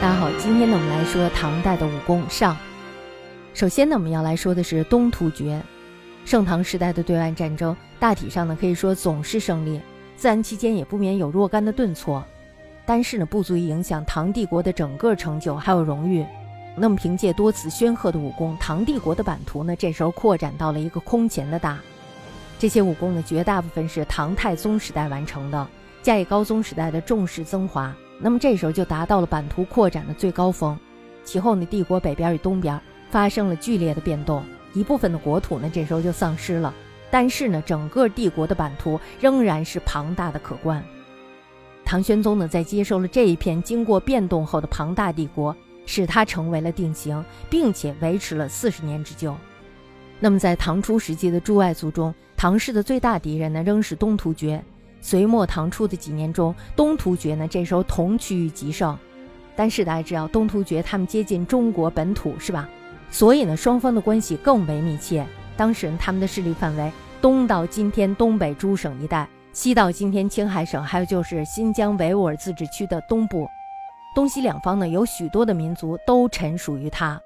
大家好，今天呢，我们来说唐代的武功上。首先呢，我们要来说的是东突厥。盛唐时代的对外战争，大体上呢可以说总是胜利，自然期间也不免有若干的顿挫，但是呢不足以影响唐帝国的整个成就还有荣誉。那么凭借多次煊赫的武功，唐帝国的版图呢这时候扩展到了一个空前的大。这些武功呢绝大部分是唐太宗时代完成的，加以高宗时代的重视增华。那么这时候就达到了版图扩展的最高峰，其后呢，帝国北边与东边发生了剧烈的变动，一部分的国土呢这时候就丧失了，但是呢，整个帝国的版图仍然是庞大的可观。唐玄宗呢在接受了这一片经过变动后的庞大帝国，使它成为了定型，并且维持了四十年之久。那么在唐初时期的诸外族中，唐氏的最大敌人呢仍是东突厥。隋末唐初的几年中，东突厥呢这时候同区域极盛，但是大家知道东突厥他们接近中国本土是吧？所以呢双方的关系更为密切。当时他们的势力范围东到今天东北诸省一带，西到今天青海省，还有就是新疆维吾尔自治区的东部，东西两方呢有许多的民族都臣属于他。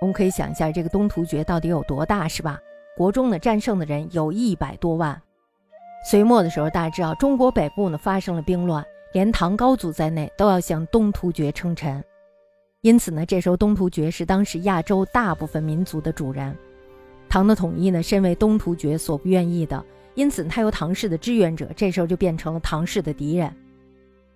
我们可以想一下这个东突厥到底有多大是吧？国中呢战胜的人有一百多万。隋末的时候，大家知道中国北部呢发生了兵乱，连唐高祖在内都要向东突厥称臣。因此呢，这时候东突厥是当时亚洲大部分民族的主人。唐的统一呢，身为东突厥所不愿意的，因此他由唐氏的支援者，这时候就变成了唐氏的敌人。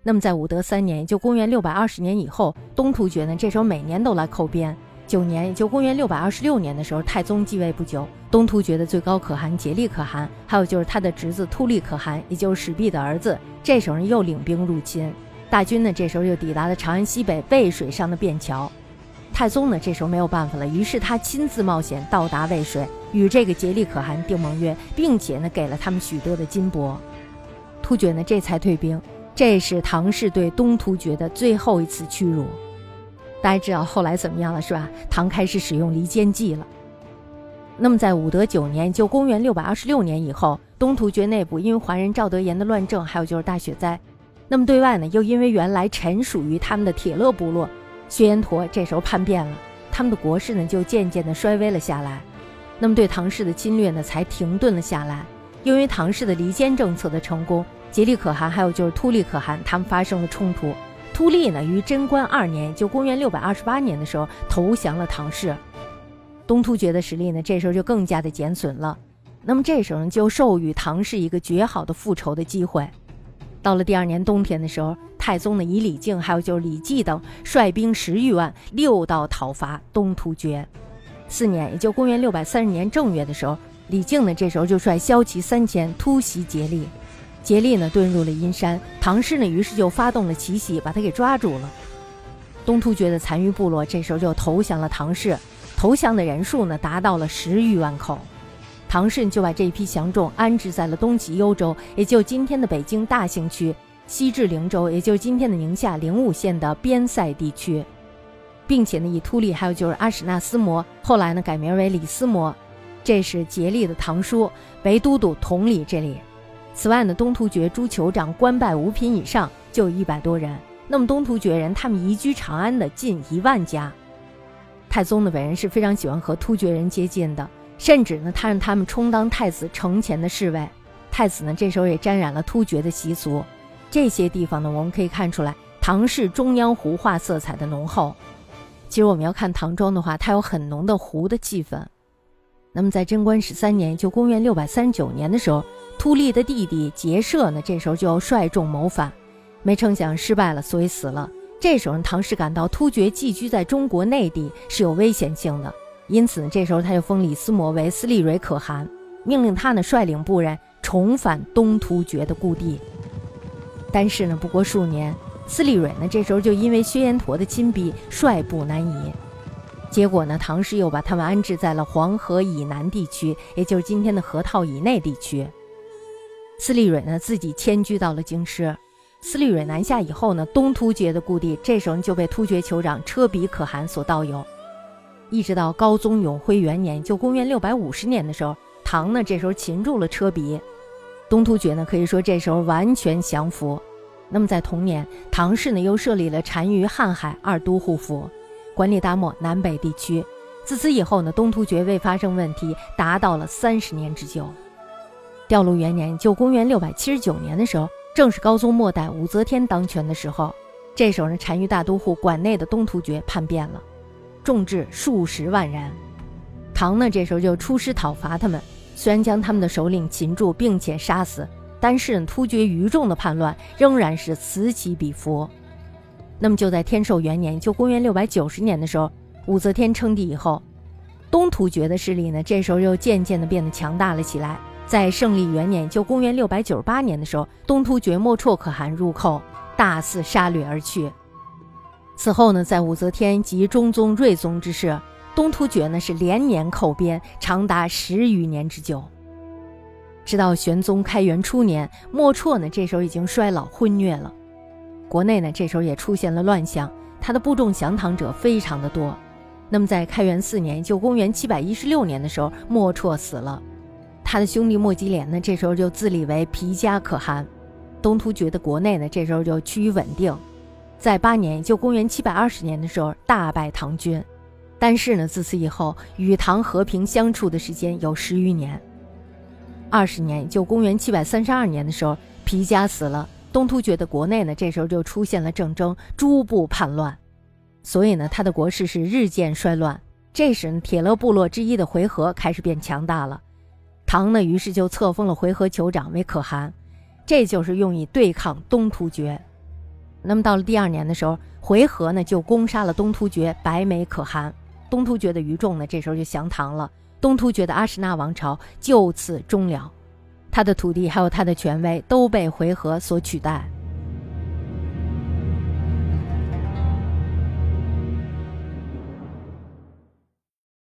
那么在武德三年，就公元六百二十年以后，东突厥呢，这时候每年都来寇边。九年，也就公元六百二十六年的时候，太宗继位不久，东突厥的最高可汗颉利可汗，还有就是他的侄子突利可汗，也就是始毕的儿子，这时候又领兵入侵，大军呢这时候又抵达了长安西北渭水上的便桥，太宗呢这时候没有办法了，于是他亲自冒险到达渭水，与这个颉利可汗订盟约，并且呢给了他们许多的金帛，突厥呢这才退兵，这是唐氏对东突厥的最后一次屈辱。大家知道后来怎么样了是吧？唐开始使用离间计了。那么在武德九年，就公元六百二十六年以后，东突厥内部因为华人赵德延的乱政，还有就是大雪灾，那么对外呢又因为原来臣属于他们的铁勒部落薛延陀这时候叛变了，他们的国势呢就渐渐的衰微了下来。那么对唐氏的侵略呢才停顿了下来。由于唐氏的离间政策的成功，颉利可汗还有就是突利可汗他们发生了冲突。突利呢，于贞观二年，就公元六百二十八年的时候，投降了唐氏。东突厥的实力呢，这时候就更加的减损了。那么这时候呢，就授予唐氏一个绝好的复仇的机会。到了第二年冬天的时候，太宗呢，以李靖还有就是李绩等率兵十余万，六道讨伐东突厥。四年，也就公元六百三十年正月的时候，李靖呢，这时候就率骁骑三千突袭颉利。竭力呢遁入了阴山，唐氏呢于是就发动了奇袭，把他给抓住了。东突厥的残余部落这时候就投降了唐氏，投降的人数呢达到了十余万口。唐氏就把这一批降众安置在了东起幽州，也就今天的北京大兴区，西至灵州，也就是今天的宁夏灵武县的边塞地区，并且呢以突利还有就是阿史那思摩，后来呢改名为李思摩，这是竭力的堂叔，为都督统理这里。此外呢，东突厥诸酋长官拜五品以上就有一百多人。那么东突厥人他们移居长安的近一万家。太宗的本人是非常喜欢和突厥人接近的，甚至呢，他让他们充当太子城前的侍卫。太子呢，这时候也沾染了突厥的习俗。这些地方呢，我们可以看出来唐氏中央胡化色彩的浓厚。其实我们要看唐装的话，它有很浓的胡的气氛。那么在贞观十三年，就公元六百三十九年的时候。突利的弟弟结社呢，这时候就要率众谋反，没成想失败了，所以死了。这时候唐氏感到突厥寄居在中国内地是有危险性的，因此呢，这时候他就封李思摩为斯利蕊可汗，命令他呢率领部人重返东突厥的故地。但是呢，不过数年，斯利蕊呢这时候就因为薛延陀的亲逼，率部南移。结果呢，唐氏又把他们安置在了黄河以南地区，也就是今天的河套以内地区。司利蕊呢，自己迁居到了京师。司利蕊南下以后呢，东突厥的故地这时候就被突厥酋长车比可汗所盗有。一直到高宗永徽元年，就公元六百五十年的时候，唐呢这时候擒住了车比，东突厥呢可以说这时候完全降服。那么在同年，唐氏呢又设立了单于瀚海二都护府，管理大漠南北地区。自此以后呢，东突厥未发生问题，达到了三十年之久。调卢元年，就公元六百七十九年的时候，正是高宗末代武则天当权的时候。这时候呢，单于大都护管内的东突厥叛变了，众至数十万人。唐呢，这时候就出师讨伐他们，虽然将他们的首领擒住并且杀死，但是突厥余众的叛乱仍然是此起彼伏。那么就在天寿元年，就公元六百九十年的时候，武则天称帝以后，东突厥的势力呢，这时候又渐渐的变得强大了起来。在胜利元年，就公元六百九十八年的时候，东突厥莫绰可汗入寇，大肆杀掠而去。此后呢，在武则天及中宗、睿宗之世，东突厥呢是连年寇边，长达十余年之久。直到玄宗开元初年，莫绰呢这时候已经衰老昏厥了，国内呢这时候也出现了乱象，他的部众降唐者非常的多。那么在开元四年，就公元七百一十六年的时候，莫绰死了。他的兄弟莫吉连呢，这时候就自立为皮加可汗，东突厥的国内呢，这时候就趋于稳定。在八年，就公元七百二十年的时候，大败唐军。但是呢，自此以后，与唐和平相处的时间有十余年。二十年，就公元七百三十二年的时候，皮加死了，东突厥的国内呢，这时候就出现了政争，诸部叛乱，所以呢，他的国势是日渐衰乱。这时，呢，铁勒部落之一的回纥开始变强大了。唐呢，于是就册封了回纥酋长为可汗，这就是用以对抗东突厥。那么到了第二年的时候，回纥呢就攻杀了东突厥白眉可汗，东突厥的余众呢这时候就降唐了，东突厥的阿史那王朝就此终了，他的土地还有他的权威都被回纥所取代。